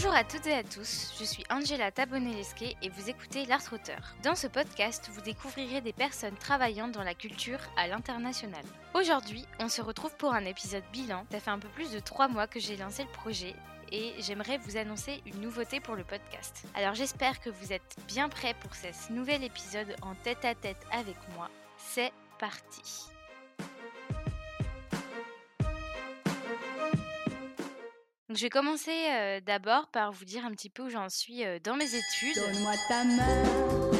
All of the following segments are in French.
Bonjour à toutes et à tous, je suis Angela Tabonelesque et vous écoutez L'Art Auteur. Dans ce podcast, vous découvrirez des personnes travaillant dans la culture à l'international. Aujourd'hui, on se retrouve pour un épisode bilan. Ça fait un peu plus de 3 mois que j'ai lancé le projet et j'aimerais vous annoncer une nouveauté pour le podcast. Alors j'espère que vous êtes bien prêts pour ce nouvel épisode en tête à tête avec moi. C'est parti. Je vais commencer d'abord par vous dire un petit peu où j'en suis dans mes études. Donne-moi ta main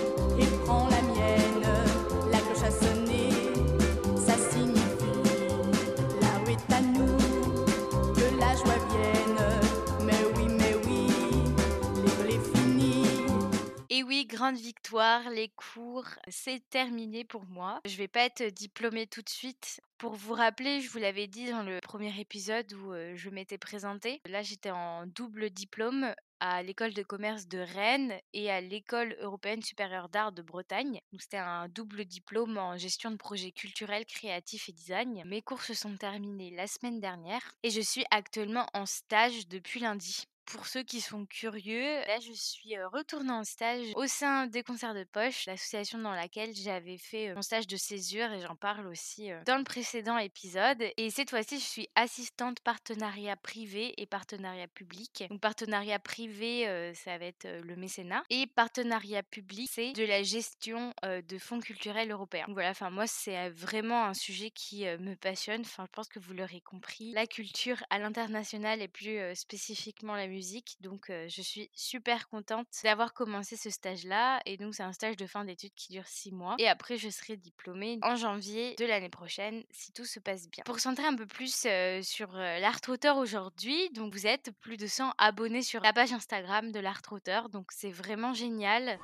grande victoire, les cours, c'est terminé pour moi. Je vais pas être diplômée tout de suite. Pour vous rappeler, je vous l'avais dit dans le premier épisode où je m'étais présentée. Là, j'étais en double diplôme à l'école de commerce de Rennes et à l'école européenne supérieure d'art de Bretagne. C'était un double diplôme en gestion de projets culturels, créatifs et design. Mes cours se sont terminés la semaine dernière et je suis actuellement en stage depuis lundi. Pour ceux qui sont curieux, là je suis retournée en stage au sein des concerts de poche, l'association dans laquelle j'avais fait mon stage de césure et j'en parle aussi dans le précédent épisode. Et cette fois-ci, je suis assistante partenariat privé et partenariat public. Donc partenariat privé, ça va être le mécénat et partenariat public, c'est de la gestion de fonds culturels européens. Donc voilà, enfin moi c'est vraiment un sujet qui me passionne. Enfin, je pense que vous l'aurez compris. La culture à l'international et plus spécifiquement la musique donc je suis super contente d'avoir commencé ce stage-là. Et donc c'est un stage de fin d'études qui dure six mois. Et après je serai diplômée en janvier de l'année prochaine si tout se passe bien. Pour centrer un peu plus sur l'art auteur aujourd'hui, donc vous êtes plus de 100 abonnés sur la page Instagram de l'art auteur. Donc c'est vraiment génial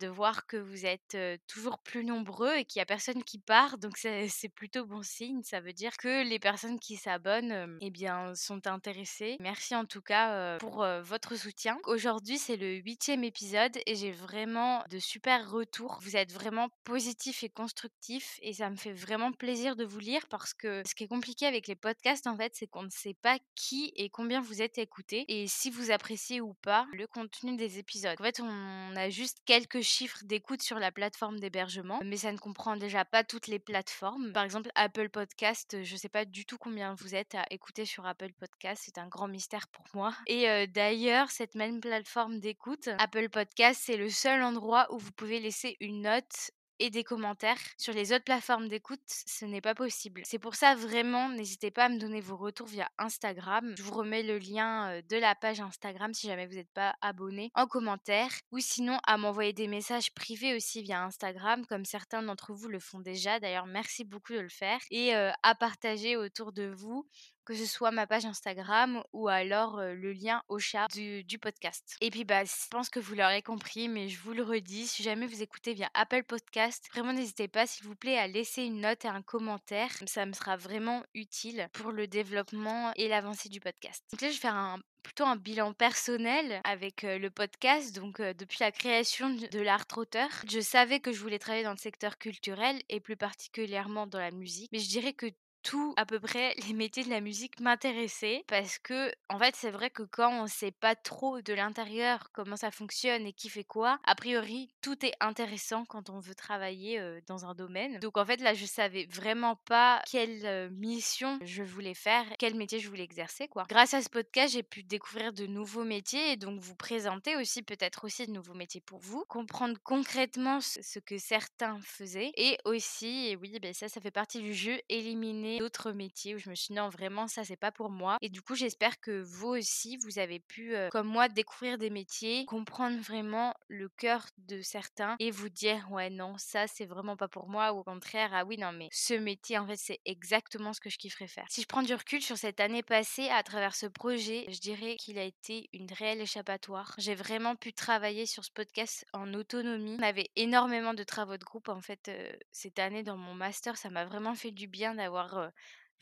de voir que vous êtes toujours plus nombreux et qu'il n'y a personne qui part. Donc c'est plutôt bon signe. Ça veut dire que les personnes qui s'abonnent eh bien, sont intéressées. Merci en tout cas pour votre soutien. Aujourd'hui, c'est le huitième épisode et j'ai vraiment de super retours. Vous êtes vraiment positifs et constructifs et ça me fait vraiment plaisir de vous lire parce que ce qui est compliqué avec les podcasts, en fait, c'est qu'on ne sait pas qui et combien vous êtes écoutés et si vous appréciez ou pas le contenu des épisodes. En fait, on a juste quelques chiffres d'écoute sur la plateforme d'hébergement, mais ça ne comprend déjà pas toutes les plateformes. Par exemple, Apple Podcast, je ne sais pas du tout combien vous êtes à écouter sur Apple Podcast, c'est un grand mystère pour moi. Et euh, d'ailleurs, cette même plateforme d'écoute, Apple Podcast, c'est le seul endroit où vous pouvez laisser une note et des commentaires. Sur les autres plateformes d'écoute, ce n'est pas possible. C'est pour ça vraiment, n'hésitez pas à me donner vos retours via Instagram. Je vous remets le lien de la page Instagram si jamais vous n'êtes pas abonné en commentaire. Ou sinon à m'envoyer des messages privés aussi via Instagram, comme certains d'entre vous le font déjà. D'ailleurs, merci beaucoup de le faire. Et à partager autour de vous que ce soit ma page Instagram ou alors le lien au chat du, podcast. Et puis bah, je pense que vous l'aurez compris, mais je vous le redis, si jamais vous écoutez via Apple Podcast, vraiment n'hésitez pas s'il vous plaît à laisser une note et un commentaire. Ça me sera vraiment utile pour le développement et l'avancée du podcast. Donc là, je vais faire plutôt un bilan personnel avec le podcast. Donc, depuis la création de l'art auteur, je savais que je voulais travailler dans le secteur culturel et plus particulièrement dans la musique. Mais je dirais que tout à peu près les métiers de la musique m'intéressaient parce que en fait c'est vrai que quand on sait pas trop de l'intérieur comment ça fonctionne et qui fait quoi a priori tout est intéressant quand on veut travailler dans un domaine. Donc en fait là je savais vraiment pas quelle mission je voulais faire quel métier je voulais exercer quoi. Grâce à ce podcast j'ai pu découvrir de nouveaux métiers et donc vous présenter aussi peut-être aussi de nouveaux métiers pour vous comprendre concrètement ce que certains faisaient et aussi et oui ben ça ça fait partie du jeu éliminer d'autres métiers où je me suis dit non vraiment ça c'est pas pour moi. Et du coup j'espère que vous aussi vous avez pu comme moi découvrir des métiers comprendre vraiment le cœur de certains et vous dire ouais non ça c'est vraiment pas pour moi ou au contraire ah oui non mais ce métier en fait c'est exactement ce que je kifferais faire. Si je prends du recul sur cette année passée à travers ce projet je dirais qu'il a été une réelle échappatoire. J'ai vraiment pu travailler sur ce podcast en autonomie. On avait énormément de travaux de groupe en fait cette année dans mon master. Ça m'a vraiment fait du bien d'avoir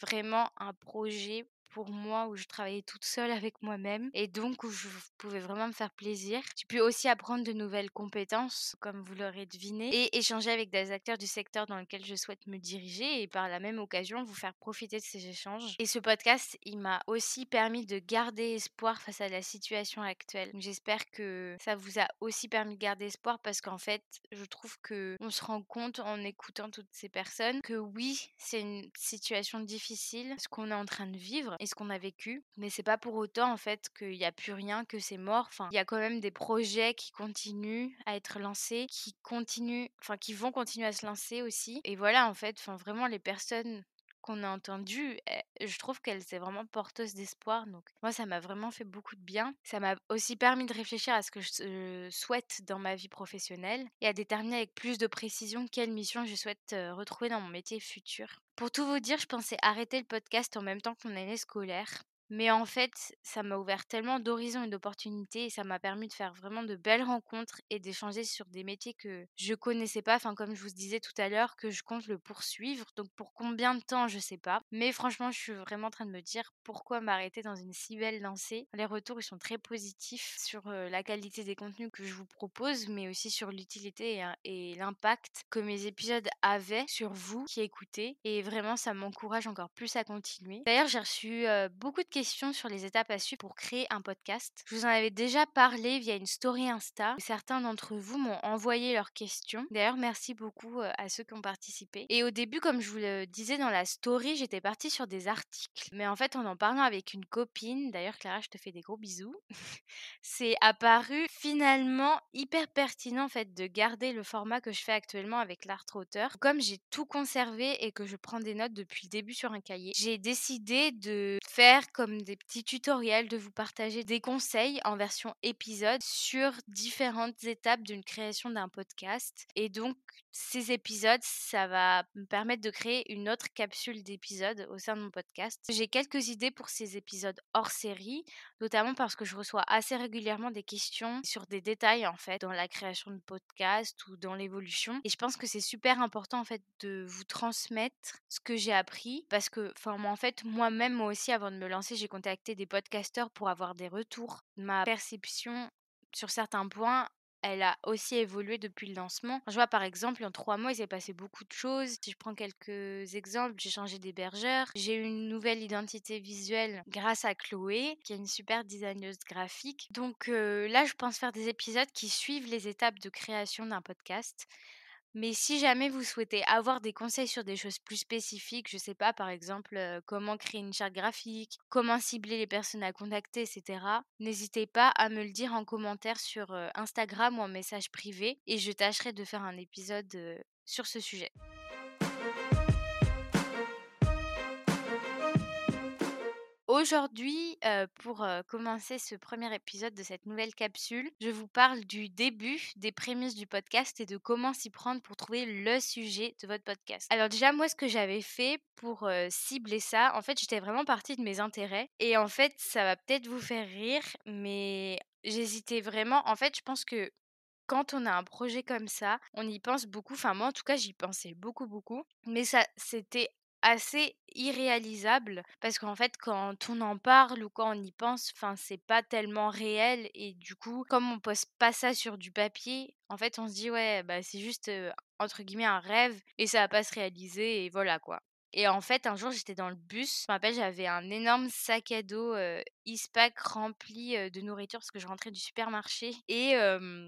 vraiment un projet pour moi où je travaillais toute seule avec moi-même et donc où je pouvais vraiment me faire plaisir. J'ai pu aussi apprendre de nouvelles compétences, comme vous l'aurez deviné, et échanger avec des acteurs du secteur dans lequel je souhaite me diriger et par la même occasion vous faire profiter de ces échanges. Et ce podcast, il m'a aussi permis de garder espoir face à la situation actuelle. J'espère que ça vous a aussi permis de garder espoir parce qu'en fait, je trouve que on se rend compte en écoutant toutes ces personnes que oui, c'est une situation difficile ce qu'on est en train de vivre et ce qu'on a vécu, mais c'est pas pour autant en fait qu'il n'y a plus rien, que c'est mort. Enfin, il y a quand même des projets qui continuent à être lancés, qui continuent, enfin qui vont continuer à se lancer aussi. Et voilà en fait, enfin vraiment les personnes qu'on a entendu, eh, je trouve qu'elle est vraiment porteuse d'espoir. Donc moi, ça m'a vraiment fait beaucoup de bien. Ça m'a aussi permis de réfléchir à ce que je souhaite dans ma vie professionnelle et à déterminer avec plus de précision quelle mission je souhaite retrouver dans mon métier futur. Pour tout vous dire, je pensais arrêter le podcast en même temps que mon année scolaire. Mais en fait, ça m'a ouvert tellement d'horizons et d'opportunités et ça m'a permis de faire vraiment de belles rencontres et d'échanger sur des métiers que je connaissais pas. Enfin, comme je vous disais tout à l'heure, que je compte le poursuivre. Donc, pour combien de temps, je sais pas. Mais franchement, je suis vraiment en train de me dire pourquoi m'arrêter dans une si belle lancée. Les retours, ils sont très positifs sur la qualité des contenus que je vous propose, mais aussi sur l'utilité et, l'impact que mes épisodes avaient sur vous qui écoutez. Et vraiment, ça m'encourage encore plus à continuer. D'ailleurs, j'ai reçu beaucoup de questions sur les étapes à suivre pour créer un podcast. Je vous en avais déjà parlé via une story Insta. Certains d'entre vous m'ont envoyé leurs questions. D'ailleurs, merci beaucoup euh, à ceux qui ont participé. Et au début, comme je vous le disais dans la story, j'étais partie sur des articles. Mais en fait, en en parlant avec une copine, d'ailleurs Clara, je te fais des gros bisous, c'est apparu finalement hyper pertinent en fait de garder le format que je fais actuellement avec l'art auteur. Comme j'ai tout conservé et que je prends des notes depuis le début sur un cahier, j'ai décidé de faire comme des petits tutoriels, de vous partager des conseils en version épisode sur différentes étapes d'une création d'un podcast. Et donc, ces épisodes, ça va me permettre de créer une autre capsule d'épisodes au sein de mon podcast. J'ai quelques idées pour ces épisodes hors série, notamment parce que je reçois assez régulièrement des questions sur des détails en fait dans la création de podcast ou dans l'évolution. Et je pense que c'est super important en fait de vous transmettre ce que j'ai appris parce que, enfin, moi en fait, moi-même, moi aussi, avant de me lancer, j'ai contacté des podcasteurs pour avoir des retours. Ma perception sur certains points elle a aussi évolué depuis le lancement. Je vois par exemple, en trois mois, il s'est passé beaucoup de choses. Si je prends quelques exemples, j'ai changé d'hébergeur, j'ai eu une nouvelle identité visuelle grâce à Chloé, qui est une super designeuse graphique. Donc là, je pense faire des épisodes qui suivent les étapes de création d'un podcast. Mais si jamais vous souhaitez avoir des conseils sur des choses plus spécifiques, je sais pas, par exemple, comment créer une charte graphique, comment cibler les personnes à contacter, etc., n'hésitez pas à me le dire en commentaire sur Instagram ou en message privé et je tâcherai de faire un épisode sur ce sujet. Aujourd'hui, pour commencer ce premier épisode de cette nouvelle capsule, je vous parle du début, des prémices du podcast et de comment s'y prendre pour trouver le sujet de votre podcast. Alors déjà, moi, ce que j'avais fait pour cibler ça, en fait, j'étais vraiment partie de mes intérêts. Et en fait, ça va peut-être vous faire rire, mais j'hésitais vraiment. En fait, je pense que quand on a un projet comme ça, on y pense beaucoup. Enfin, moi, en tout cas, j'y pensais beaucoup, beaucoup. Mais ça, c'était assez irréalisable parce qu'en fait quand on en parle ou quand on y pense enfin c'est pas tellement réel et du coup comme on pose pas ça sur du papier en fait on se dit ouais bah c'est juste entre guillemets un rêve et ça va pas se réaliser et voilà quoi et en fait, un jour, j'étais dans le bus. Je me rappelle, j'avais un énorme sac à dos Eastpak rempli de nourriture parce que je rentrais du supermarché. Et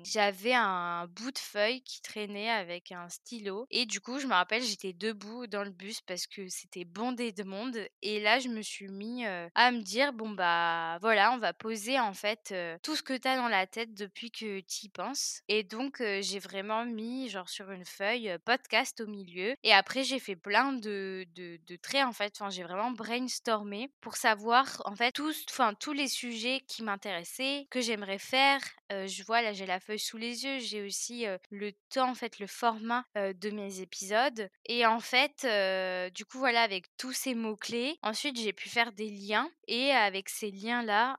j'avais un bout de feuille qui traînait avec un stylo. Et du coup, je me rappelle, j'étais debout dans le bus parce que c'était bondé de monde. Et là, je me suis mis à me dire, bon, bah voilà, on va poser en fait tout ce que tu as dans la tête depuis que tu y penses. Et donc, j'ai vraiment mis, genre sur une feuille, podcast au milieu. Et après, j'ai fait plein de de, traits en fait. Enfin, j'ai vraiment brainstormé pour savoir en fait tous, enfin tous les sujets qui m'intéressaient, que j'aimerais faire je vois là, j'ai la feuille sous les yeux, j'ai aussi le temps, en fait, le format de mes épisodes. Et en fait, du coup, voilà, avec tous ces mots-clés, ensuite j'ai pu faire des liens. Et avec ces liens-là,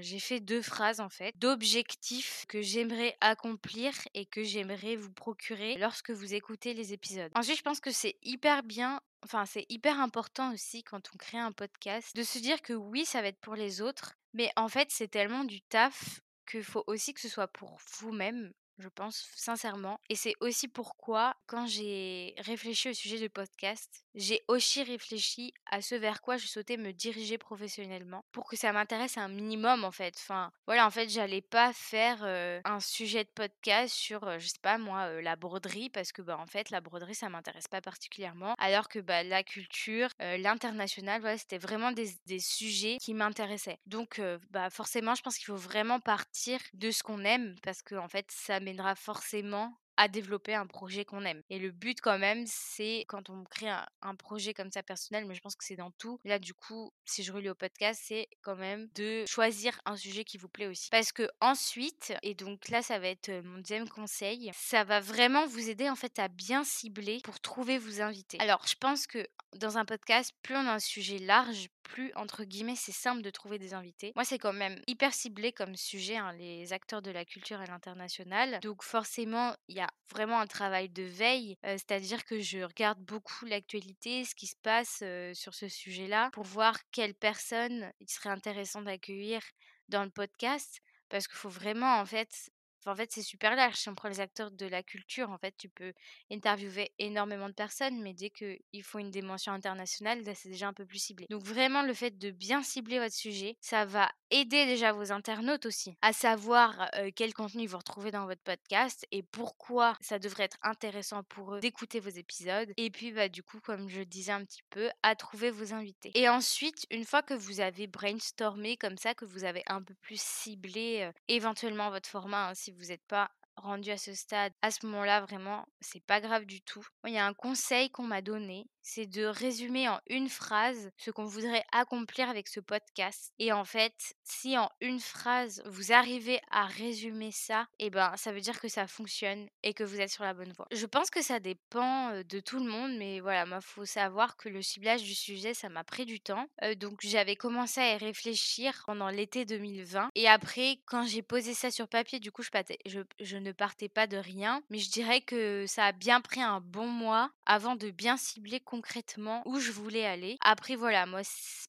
j'ai fait deux phrases, en fait, d'objectifs que j'aimerais accomplir et que j'aimerais vous procurer lorsque vous écoutez les épisodes. Ensuite, je pense que c'est hyper bien Enfin, c'est hyper important aussi quand on crée un podcast de se dire que oui, ça va être pour les autres, mais en fait, c'est tellement du taf qu'il faut aussi que ce soit pour vous-même je pense sincèrement. Et c'est aussi pourquoi, quand j'ai réfléchi au sujet du podcast, j'ai aussi réfléchi à ce vers quoi je souhaitais me diriger professionnellement pour que ça m'intéresse un minimum en fait. Enfin, voilà, en fait, j'allais pas faire un sujet de podcast sur, je sais pas moi, la broderie parce que bah en fait, la broderie ça m'intéresse pas particulièrement, alors que bah la culture, l'international, voilà, c'était vraiment des, des, sujets qui m'intéressaient. Donc, bah forcément, je pense qu'il faut vraiment partir de ce qu'on aime parce que en fait, ça mènera forcément à développer un projet qu'on aime. Et le but quand même, c'est quand on crée un, projet comme ça personnel, mais je pense que c'est dans tout. Là, du coup, si je relis au podcast, c'est quand même de choisir un sujet qui vous plaît aussi. Parce que ensuite, et donc là, ça va être mon deuxième conseil, ça va vraiment vous aider en fait à bien cibler pour trouver vos invités. Alors, je pense que dans un podcast, plus on a un sujet large, plus, entre guillemets, c'est simple de trouver des invités. Moi, c'est quand même hyper ciblé comme sujet, hein, les acteurs de la culture à l'international. Donc forcément, il y a vraiment un travail de veille, c'est-à-dire que je regarde beaucoup l'actualité, ce qui se passe sur ce sujet-là, pour voir quelles personnes il serait intéressant d'accueillir dans le podcast. Parce qu'il faut vraiment, en fait, en fait, c'est super large. Si on prend les acteurs de la culture, en fait, tu peux interviewer énormément de personnes, mais dès qu'il faut une dimension internationale, c'est déjà un peu plus ciblé. Donc vraiment, le fait de bien cibler votre sujet, ça va aider déjà vos internautes aussi à savoir quel contenu vous retrouvez dans votre podcast et pourquoi ça devrait être intéressant pour eux d'écouter vos épisodes. Et puis, bah, du coup, comme je disais un petit peu, à trouver vos invités. Et ensuite, une fois que vous avez brainstormé comme ça, que vous avez un peu plus ciblé éventuellement votre format, hein, si vous n'êtes pas rendu à ce stade, à ce moment-là, vraiment, c'est pas grave du tout. Il y a un conseil qu'on m'a donné, c'est de résumer en une phrase ce qu'on voudrait accomplir avec ce podcast. Et en fait, si en une phrase vous arrivez à résumer ça, et eh ben ça veut dire que ça fonctionne et que vous êtes sur la bonne voie. Je pense que ça dépend de tout le monde, mais voilà, moi faut savoir que le ciblage du sujet, ça m'a pris du temps. donc j'avais commencé à y réfléchir pendant l'été 2020. Et après, quand j'ai posé ça sur papier, du coup, je, je, je ne partais pas de rien. Mais je dirais que ça a bien pris un bon mois avant de bien cibler concrètement où je voulais aller. Après, voilà, moi,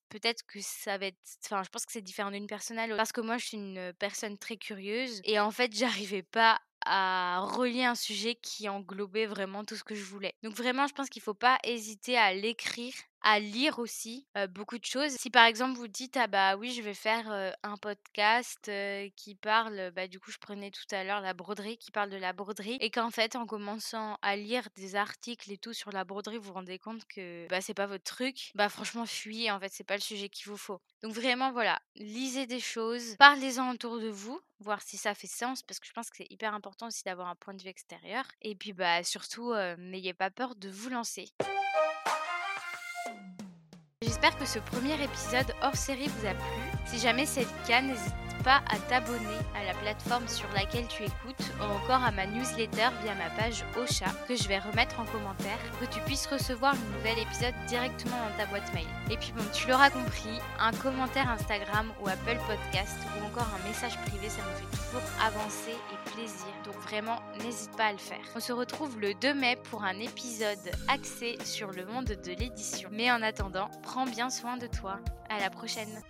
peut-être que ça va être. Enfin, je pense que c'est différent d'une personne à l'autre. Parce que moi, je suis une personne très curieuse. Et en fait, j'arrivais pas à relier un sujet qui englobait vraiment tout ce que je voulais. Donc vraiment, je pense qu'il faut pas hésiter à l'écrire à lire aussi beaucoup de choses. Si par exemple vous dites ah bah oui je vais faire un podcast qui parle, bah du coup je prenais tout à l'heure la broderie qui parle de la broderie et qu'en fait en commençant à lire des articles et tout sur la broderie vous vous rendez compte que bah c'est pas votre truc, bah franchement fuyez en fait c'est pas le sujet qu'il vous faut. Donc vraiment voilà, lisez des choses, parlez-en autour de vous, voir si ça fait sens parce que je pense que c'est hyper important aussi d'avoir un point de vue extérieur et puis bah surtout n'ayez pas peur de vous lancer. J'espère que ce premier épisode hors série vous a plu. Si jamais c'est le cas, n'hésite pas à t'abonner à la plateforme sur laquelle tu écoutes ou encore à ma newsletter via ma page Ocha que je vais remettre en commentaire pour que tu puisses recevoir le nouvel épisode directement dans ta boîte mail. Et puis bon, tu l'auras compris, un commentaire Instagram ou Apple Podcast ou encore un message privé, ça me fait toujours avancer et plaisir. Donc vraiment, n'hésite pas à le faire. On se retrouve le 2 mai pour un épisode axé sur le monde de l'édition. Mais en attendant, prends bien soin de toi. À la prochaine.